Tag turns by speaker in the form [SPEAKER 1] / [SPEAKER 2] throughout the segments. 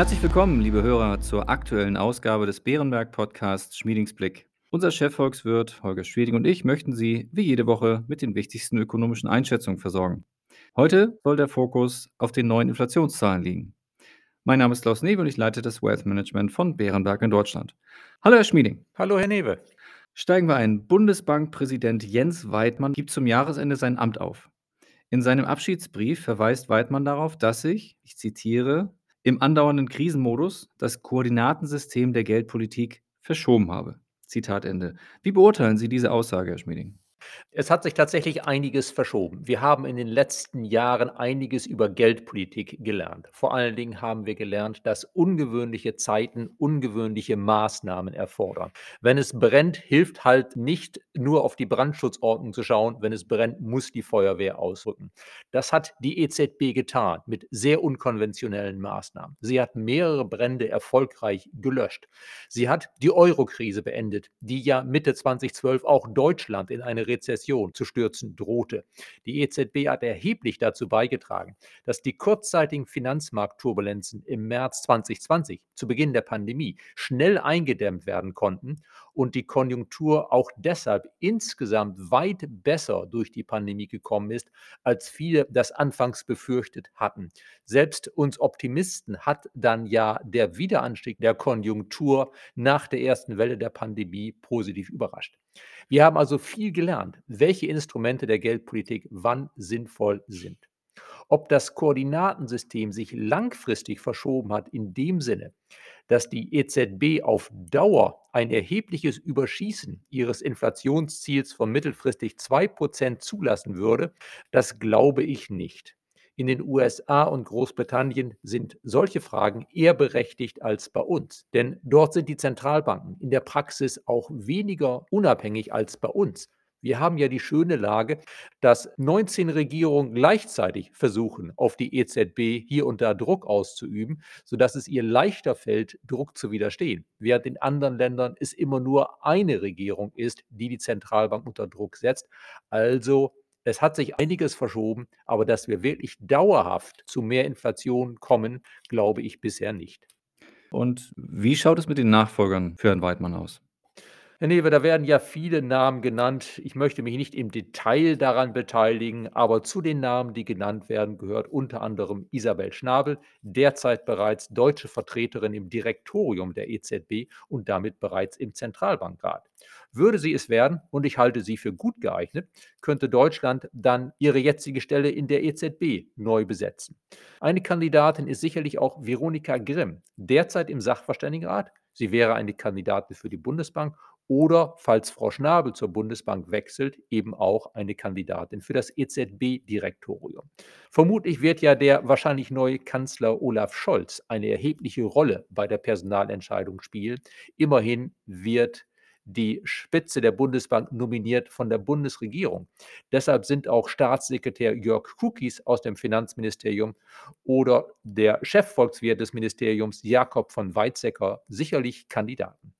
[SPEAKER 1] Herzlich willkommen, liebe Hörer, zur aktuellen Ausgabe des Bärenberg-Podcasts Schmiedingsblick. Unser Chefvolkswirt Holger Schweding und ich möchten Sie wie jede Woche mit den wichtigsten ökonomischen Einschätzungen versorgen. Heute soll der Fokus auf den neuen Inflationszahlen liegen. Mein Name ist Klaus Newe und ich leite das Wealth Management von Bärenberg in Deutschland. Hallo, Herr Schmieding.
[SPEAKER 2] Hallo, Herr Newe.
[SPEAKER 1] Steigen wir ein. Bundesbankpräsident Jens Weidmann gibt zum Jahresende sein Amt auf. In seinem Abschiedsbrief verweist Weidmann darauf, dass sich, ich zitiere, im andauernden Krisenmodus das Koordinatensystem der Geldpolitik verschoben habe. Zitat Ende. Wie beurteilen Sie diese Aussage, Herr Schmieding?
[SPEAKER 2] Es hat sich tatsächlich einiges verschoben. Wir haben in den letzten Jahren einiges über Geldpolitik gelernt. Vor allen Dingen haben wir gelernt, dass ungewöhnliche Zeiten ungewöhnliche Maßnahmen erfordern. Wenn es brennt, hilft halt nicht nur auf die Brandschutzordnung zu schauen. Wenn es brennt, muss die Feuerwehr ausrücken. Das hat die EZB getan mit sehr unkonventionellen Maßnahmen. Sie hat mehrere Brände erfolgreich gelöscht. Sie hat die Euro-Krise beendet, die ja Mitte 2012 auch Deutschland in eine Rezession zu stürzen drohte. Die EZB hat erheblich dazu beigetragen, dass die kurzzeitigen Finanzmarktturbulenzen im März 2020 zu Beginn der Pandemie schnell eingedämmt werden konnten und die Konjunktur auch deshalb insgesamt weit besser durch die Pandemie gekommen ist, als viele das anfangs befürchtet hatten. Selbst uns Optimisten hat dann ja der Wiederanstieg der Konjunktur nach der ersten Welle der Pandemie positiv überrascht. Wir haben also viel gelernt, welche Instrumente der Geldpolitik wann sinnvoll sind. Ob das Koordinatensystem sich langfristig verschoben hat in dem Sinne, dass die EZB auf Dauer ein erhebliches Überschießen ihres Inflationsziels von mittelfristig 2% zulassen würde, das glaube ich nicht. In den USA und Großbritannien sind solche Fragen eher berechtigt als bei uns. Denn dort sind die Zentralbanken in der Praxis auch weniger unabhängig als bei uns. Wir haben ja die schöne Lage, dass 19 Regierungen gleichzeitig versuchen, auf die EZB hier und da Druck auszuüben, sodass es ihr leichter fällt, Druck zu widerstehen. Während in anderen Ländern es immer nur eine Regierung ist, die die Zentralbank unter Druck setzt. Also es hat sich einiges verschoben, aber dass wir wirklich dauerhaft zu mehr Inflation kommen, glaube ich bisher nicht.
[SPEAKER 1] Und wie schaut es mit den Nachfolgern für Herrn Weidmann aus?
[SPEAKER 2] Herr Newe, da werden ja viele Namen genannt. Ich möchte mich nicht im Detail daran beteiligen, aber zu den Namen, die genannt werden, gehört unter anderem Isabel Schnabel, derzeit bereits deutsche Vertreterin im Direktorium der EZB und damit bereits im Zentralbankrat. Würde sie es werden, und ich halte sie für gut geeignet, könnte Deutschland dann ihre jetzige Stelle in der EZB neu besetzen. Eine Kandidatin ist sicherlich auch Veronika Grimm, derzeit im Sachverständigenrat. Sie wäre eine Kandidatin für die Bundesbank oder, falls Frau Schnabel zur Bundesbank wechselt, eben auch eine Kandidatin für das EZB-Direktorium. Vermutlich wird ja der wahrscheinlich neue Kanzler Olaf Scholz eine erhebliche Rolle bei der Personalentscheidung spielen. Immerhin wird die Spitze der Bundesbank nominiert von der Bundesregierung. Deshalb sind auch Staatssekretär Jörg Kukis aus dem Finanzministerium oder der Chefvolkswirt des Ministeriums Jakob von Weizsäcker sicherlich Kandidaten.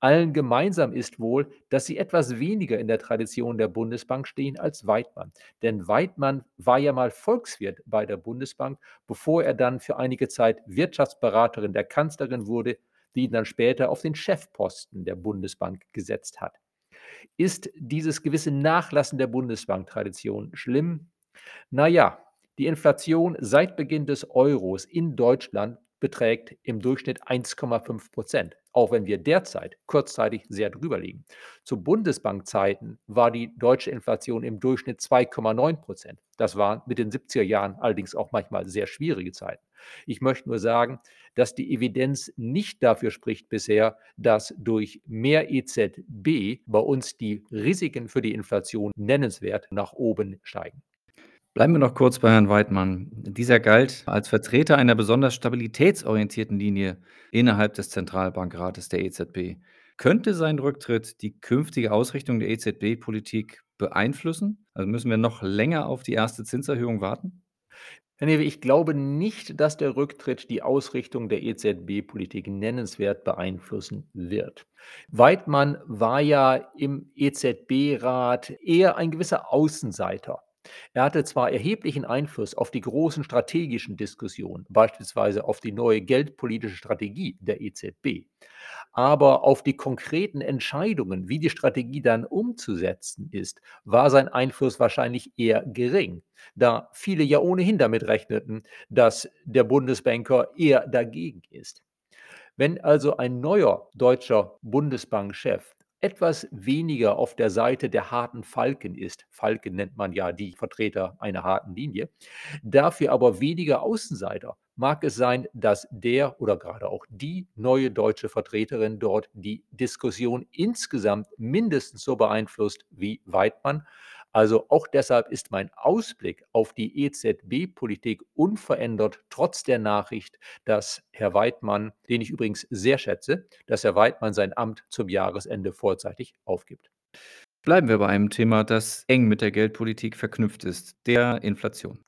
[SPEAKER 2] Allen gemeinsam ist wohl, dass sie etwas weniger in der Tradition der Bundesbank stehen als Weidmann. Denn Weidmann war ja mal Volkswirt bei der Bundesbank, bevor er dann für einige Zeit Wirtschaftsberaterin der Kanzlerin wurde, die ihn dann später auf den Chefposten der Bundesbank gesetzt hat. Ist dieses gewisse Nachlassen der Bundesbanktradition schlimm? Naja, die Inflation seit Beginn des Euros in Deutschland beträgt im Durchschnitt 1,5 Prozent, auch wenn wir derzeit kurzzeitig sehr drüber liegen. Zu Bundesbankzeiten war die deutsche Inflation im Durchschnitt 2,9 Prozent. Das waren mit den 70er Jahren allerdings auch manchmal sehr schwierige Zeiten. Ich möchte nur sagen, dass die Evidenz nicht dafür spricht bisher, dass durch mehr EZB bei uns die Risiken für die Inflation nennenswert nach oben steigen.
[SPEAKER 1] Bleiben wir noch kurz bei Herrn Weidmann. Dieser galt als Vertreter einer besonders stabilitätsorientierten Linie innerhalb des Zentralbankrates der EZB. Könnte sein Rücktritt die künftige Ausrichtung der EZB-Politik beeinflussen? Also müssen wir noch länger auf die erste Zinserhöhung warten?
[SPEAKER 2] Herr Newe, ich glaube nicht, dass der Rücktritt die Ausrichtung der EZB-Politik nennenswert beeinflussen wird. Weidmann war ja im EZB-Rat eher ein gewisser Außenseiter. Er hatte zwar erheblichen Einfluss auf die großen strategischen Diskussionen, beispielsweise auf die neue geldpolitische Strategie der EZB, aber auf die konkreten Entscheidungen, wie die Strategie dann umzusetzen ist, war sein Einfluss wahrscheinlich eher gering, da viele ja ohnehin damit rechneten, dass der Bundesbanker eher dagegen ist. Wenn also ein neuer deutscher Bundesbankchef etwas weniger auf der Seite der harten Falken ist, Falken nennt man ja die Vertreter einer harten Linie, dafür aber weniger Außenseiter, mag es sein, dass der oder gerade auch die neue deutsche Vertreterin dort die Diskussion insgesamt mindestens so beeinflusst wie Weidmann. Also auch deshalb ist mein Ausblick auf die EZB-Politik unverändert, trotz der Nachricht, dass Herr Weidmann, den ich übrigens sehr schätze, dass Herr Weidmann sein Amt zum Jahresende vorzeitig aufgibt.
[SPEAKER 1] Bleiben wir bei einem Thema, das eng mit der Geldpolitik verknüpft ist, der Inflation.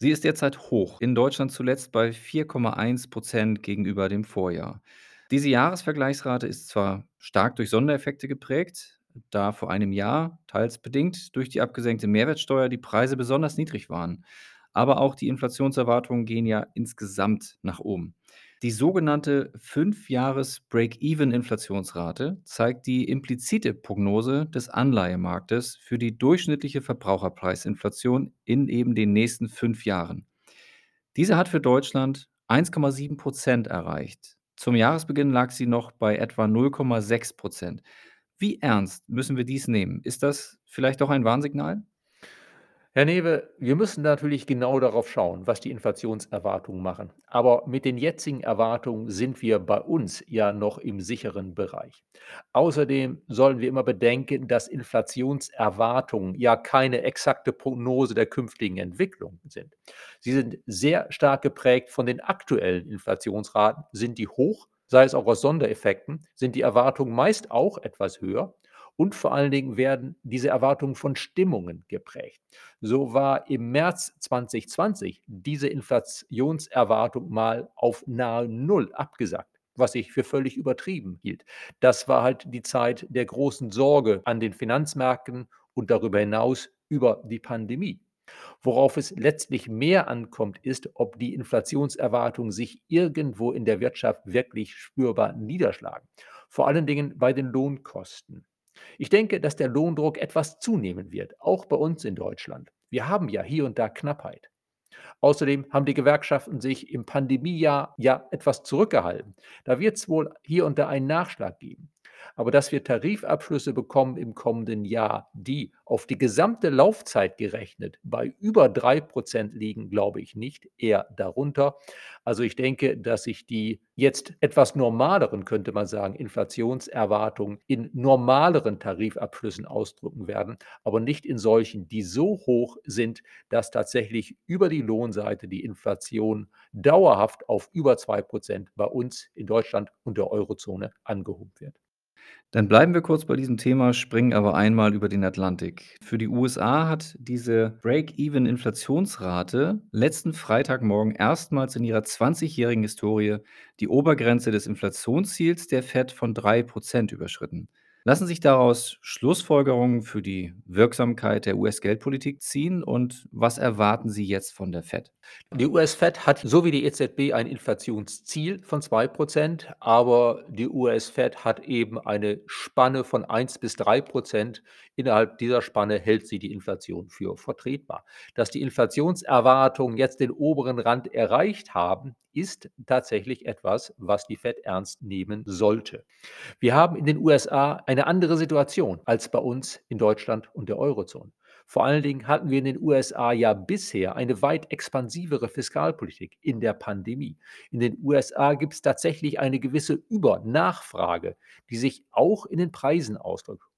[SPEAKER 1] Sie ist derzeit hoch, in Deutschland zuletzt bei 4,1 Prozent gegenüber dem Vorjahr. Diese Jahresvergleichsrate ist zwar stark durch Sondereffekte geprägt, da vor einem Jahr, teils bedingt durch die abgesenkte Mehrwertsteuer, die Preise besonders niedrig waren. Aber auch die Inflationserwartungen gehen ja insgesamt nach oben. Die sogenannte 5-Jahres-Break-Even-Inflationsrate zeigt die implizite Prognose des Anleihemarktes für die durchschnittliche Verbraucherpreisinflation in eben den nächsten fünf Jahren. Diese hat für Deutschland 1,7 Prozent erreicht. Zum Jahresbeginn lag sie noch bei etwa 0,6 Prozent. Wie ernst müssen wir dies nehmen? Ist das vielleicht auch ein Warnsignal?
[SPEAKER 2] Herr Newe, wir müssen natürlich genau darauf schauen, was die Inflationserwartungen machen. Aber mit den jetzigen Erwartungen sind wir bei uns ja noch im sicheren Bereich. Außerdem sollen wir immer bedenken, dass Inflationserwartungen ja keine exakte Prognose der künftigen Entwicklung sind. Sie sind sehr stark geprägt von den aktuellen Inflationsraten. Sind die hoch, sei es auch aus Sondereffekten, sind die Erwartungen meist auch etwas höher. Und vor allen Dingen werden diese Erwartungen von Stimmungen geprägt. So war im März 2020 diese Inflationserwartung mal auf nahe Null abgesagt was ich für völlig übertrieben hielt. Das war halt die Zeit der großen Sorge an den Finanzmärkten und darüber hinaus über die Pandemie. Worauf es letztlich mehr ankommt, ist, ob die Inflationserwartungen sich irgendwo in der Wirtschaft wirklich spürbar niederschlagen. Vor allen Dingen bei den Lohnkosten. Ich denke, dass der Lohndruck etwas zunehmen wird, auch bei uns in Deutschland. Wir haben ja hier und da Knappheit. Außerdem haben die Gewerkschaften sich im Pandemiejahr ja etwas zurückgehalten. Da wird es wohl hier und da einen Nachschlag geben. Aber dass wir Tarifabschlüsse bekommen im kommenden Jahr, die auf die gesamte Laufzeit gerechnet bei über 3 Prozent liegen, glaube ich nicht, eher darunter. Also ich denke, dass sich die jetzt etwas normaleren, könnte man sagen, Inflationserwartungen in normaleren Tarifabschlüssen ausdrücken werden, aber nicht in solchen, die so hoch sind, dass tatsächlich über die Lohnseite die Inflation dauerhaft auf über 2 Prozent bei uns in Deutschland und der Eurozone angehoben wird.
[SPEAKER 1] Dann bleiben wir kurz bei diesem Thema, springen aber einmal über den Atlantik. Für die USA hat diese Break-Even-Inflationsrate letzten Freitagmorgen erstmals in ihrer 20-jährigen Historie die Obergrenze des Inflationsziels der Fed von 3% überschritten. Lassen sich daraus Schlussfolgerungen für die Wirksamkeit der US-Geldpolitik ziehen und was erwarten Sie jetzt von der Fed?
[SPEAKER 2] Die US-Fed hat so wie die EZB ein Inflationsziel von 2%, aber die US-Fed hat eben eine Spanne von 1 bis 3%. Innerhalb dieser Spanne hält sie die Inflation für vertretbar. Dass die Inflationserwartungen jetzt den oberen Rand erreicht haben, ist tatsächlich etwas, was die Fed ernst nehmen sollte. Wir haben in den USA eine andere Situation als bei uns in Deutschland und der Eurozone. Vor allen Dingen hatten wir in den USA ja bisher eine weit expansivere Fiskalpolitik in der Pandemie. In den USA gibt es tatsächlich eine gewisse Übernachfrage, die sich auch in den Preisen ausdrückt.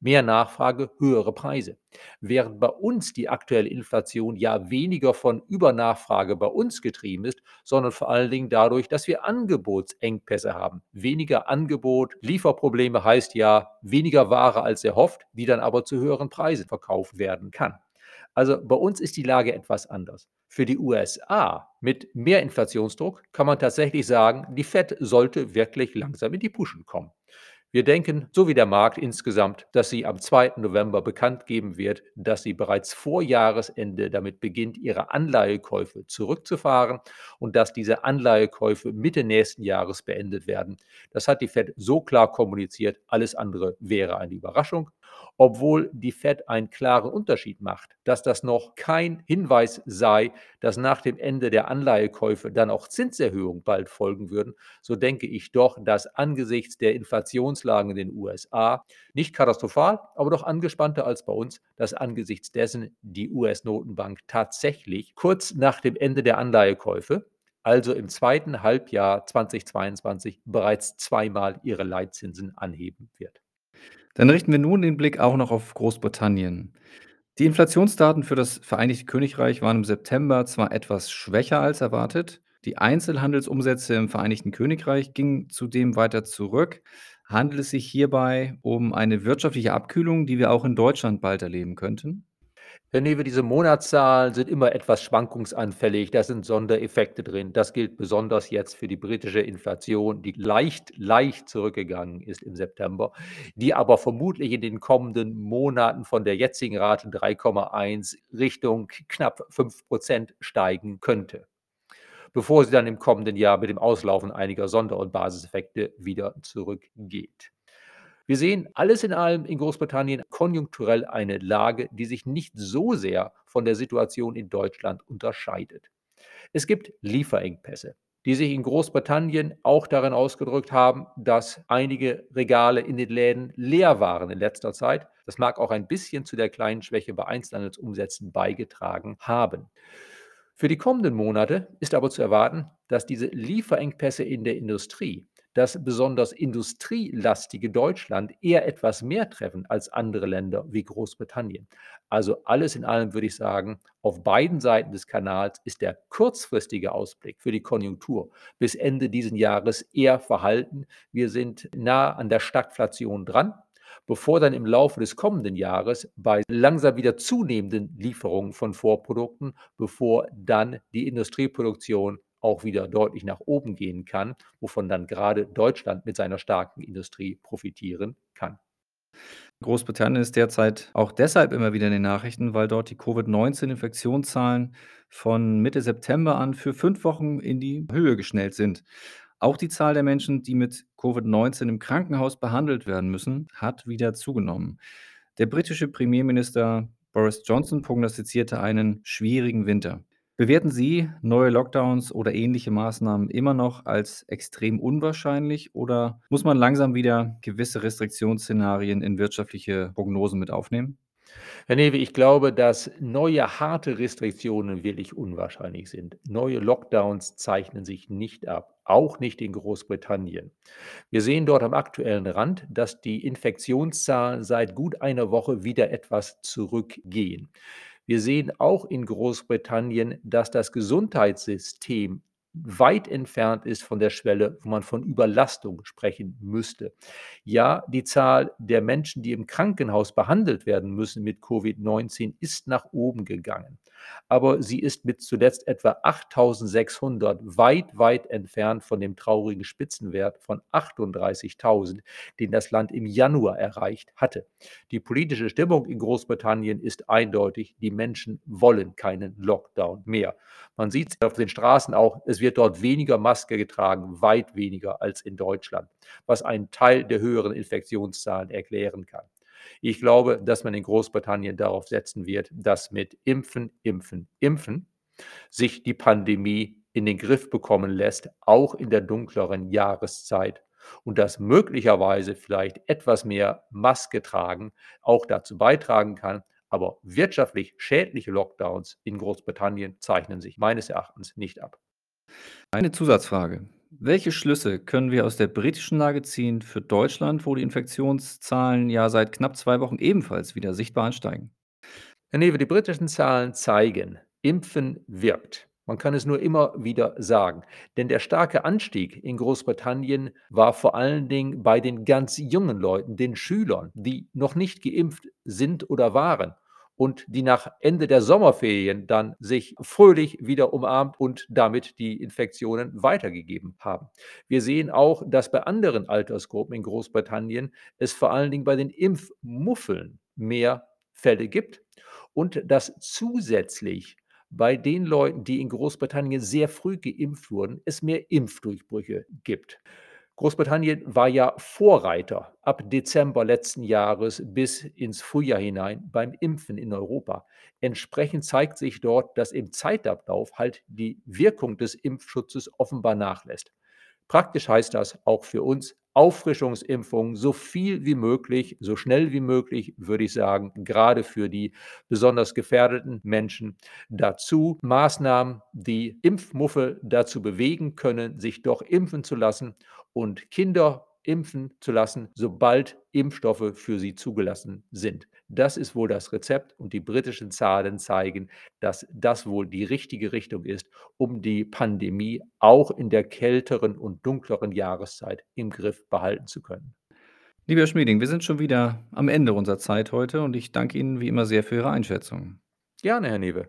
[SPEAKER 2] Mehr Nachfrage, höhere Preise. Während bei uns die aktuelle Inflation ja weniger von Übernachfrage bei uns getrieben ist, sondern vor allen Dingen dadurch, dass wir Angebotsengpässe haben. Weniger Angebot, Lieferprobleme heißt ja weniger Ware als erhofft, die dann aber zu höheren Preisen verkauft werden kann. Also bei uns ist die Lage etwas anders. Für die USA mit mehr Inflationsdruck kann man tatsächlich sagen, die Fed sollte wirklich langsam in die Puschen kommen. Wir denken, so wie der Markt insgesamt, dass sie am 2. November bekannt geben wird, dass sie bereits vor Jahresende damit beginnt, ihre Anleihekäufe zurückzufahren und dass diese Anleihekäufe Mitte nächsten Jahres beendet werden. Das hat die Fed so klar kommuniziert, alles andere wäre eine Überraschung obwohl die Fed einen klaren Unterschied macht, dass das noch kein Hinweis sei, dass nach dem Ende der Anleihekäufe dann auch Zinserhöhungen bald folgen würden, so denke ich doch, dass angesichts der Inflationslagen in den USA nicht katastrophal, aber doch angespannter als bei uns, dass angesichts dessen die US-Notenbank tatsächlich kurz nach dem Ende der Anleihekäufe also im zweiten Halbjahr 2022 bereits zweimal ihre Leitzinsen anheben wird.
[SPEAKER 1] Dann richten wir nun den Blick auch noch auf Großbritannien. Die Inflationsdaten für das Vereinigte Königreich waren im September zwar etwas schwächer als erwartet, die Einzelhandelsumsätze im Vereinigten Königreich gingen zudem weiter zurück. Handelt es sich hierbei um eine wirtschaftliche Abkühlung, die wir auch in Deutschland bald erleben könnten?
[SPEAKER 2] Herr Newe, diese Monatszahlen sind immer etwas schwankungsanfällig. Da sind Sondereffekte drin. Das gilt besonders jetzt für die britische Inflation, die leicht, leicht zurückgegangen ist im September, die aber vermutlich in den kommenden Monaten von der jetzigen Rate 3,1 Richtung knapp 5 Prozent steigen könnte, bevor sie dann im kommenden Jahr mit dem Auslaufen einiger Sonder- und Basiseffekte wieder zurückgeht. Wir sehen alles in allem in Großbritannien konjunkturell eine Lage, die sich nicht so sehr von der Situation in Deutschland unterscheidet. Es gibt Lieferengpässe, die sich in Großbritannien auch darin ausgedrückt haben, dass einige Regale in den Läden leer waren in letzter Zeit. Das mag auch ein bisschen zu der kleinen Schwäche bei Einzelhandelsumsätzen beigetragen haben. Für die kommenden Monate ist aber zu erwarten, dass diese Lieferengpässe in der Industrie das besonders industrielastige Deutschland eher etwas mehr treffen als andere Länder wie Großbritannien. Also alles in allem würde ich sagen, auf beiden Seiten des Kanals ist der kurzfristige Ausblick für die Konjunktur bis Ende dieses Jahres eher verhalten. Wir sind nah an der Stagflation dran bevor dann im Laufe des kommenden Jahres bei langsam wieder zunehmenden Lieferungen von Vorprodukten, bevor dann die Industrieproduktion auch wieder deutlich nach oben gehen kann, wovon dann gerade Deutschland mit seiner starken Industrie profitieren kann.
[SPEAKER 1] Großbritannien ist derzeit auch deshalb immer wieder in den Nachrichten, weil dort die Covid-19-Infektionszahlen von Mitte September an für fünf Wochen in die Höhe geschnellt sind. Auch die Zahl der Menschen, die mit Covid-19 im Krankenhaus behandelt werden müssen, hat wieder zugenommen. Der britische Premierminister Boris Johnson prognostizierte einen schwierigen Winter. Bewerten Sie neue Lockdowns oder ähnliche Maßnahmen immer noch als extrem unwahrscheinlich oder muss man langsam wieder gewisse Restriktionsszenarien in wirtschaftliche Prognosen mit aufnehmen?
[SPEAKER 2] Herr Newe, ich glaube, dass neue harte Restriktionen wirklich unwahrscheinlich sind. Neue Lockdowns zeichnen sich nicht ab, auch nicht in Großbritannien. Wir sehen dort am aktuellen Rand, dass die Infektionszahlen seit gut einer Woche wieder etwas zurückgehen. Wir sehen auch in Großbritannien, dass das Gesundheitssystem weit entfernt ist von der Schwelle, wo man von Überlastung sprechen müsste. Ja, die Zahl der Menschen, die im Krankenhaus behandelt werden müssen mit Covid-19, ist nach oben gegangen aber sie ist mit zuletzt etwa 8.600 weit, weit entfernt von dem traurigen Spitzenwert von 38.000, den das Land im Januar erreicht hatte. Die politische Stimmung in Großbritannien ist eindeutig, die Menschen wollen keinen Lockdown mehr. Man sieht auf den Straßen auch, es wird dort weniger Maske getragen, weit weniger als in Deutschland, was einen Teil der höheren Infektionszahlen erklären kann. Ich glaube, dass man in Großbritannien darauf setzen wird, dass mit Impfen, Impfen, Impfen sich die Pandemie in den Griff bekommen lässt, auch in der dunkleren Jahreszeit. Und dass möglicherweise vielleicht etwas mehr Maske tragen auch dazu beitragen kann. Aber wirtschaftlich schädliche Lockdowns in Großbritannien zeichnen sich meines Erachtens nicht ab.
[SPEAKER 1] Eine Zusatzfrage. Welche Schlüsse können wir aus der britischen Lage ziehen für Deutschland, wo die Infektionszahlen ja seit knapp zwei Wochen ebenfalls wieder sichtbar ansteigen?
[SPEAKER 2] Herr Newe, die britischen Zahlen zeigen, Impfen wirkt. Man kann es nur immer wieder sagen. Denn der starke Anstieg in Großbritannien war vor allen Dingen bei den ganz jungen Leuten, den Schülern, die noch nicht geimpft sind oder waren und die nach Ende der Sommerferien dann sich fröhlich wieder umarmt und damit die Infektionen weitergegeben haben. Wir sehen auch, dass bei anderen Altersgruppen in Großbritannien es vor allen Dingen bei den Impfmuffeln mehr Fälle gibt und dass zusätzlich bei den Leuten, die in Großbritannien sehr früh geimpft wurden, es mehr Impfdurchbrüche gibt. Großbritannien war ja Vorreiter ab Dezember letzten Jahres bis ins Frühjahr hinein beim Impfen in Europa. Entsprechend zeigt sich dort, dass im Zeitablauf halt die Wirkung des Impfschutzes offenbar nachlässt. Praktisch heißt das auch für uns Auffrischungsimpfungen so viel wie möglich, so schnell wie möglich, würde ich sagen, gerade für die besonders gefährdeten Menschen. Dazu Maßnahmen, die Impfmuffel dazu bewegen können, sich doch impfen zu lassen und Kinder impfen zu lassen, sobald Impfstoffe für sie zugelassen sind. Das ist wohl das Rezept und die britischen Zahlen zeigen, dass das wohl die richtige Richtung ist, um die Pandemie auch in der kälteren und dunkleren Jahreszeit im Griff behalten zu können.
[SPEAKER 1] Lieber Herr Schmieding, wir sind schon wieder am Ende unserer Zeit heute und ich danke Ihnen wie immer sehr für Ihre Einschätzung.
[SPEAKER 2] Gerne, Herr Newe.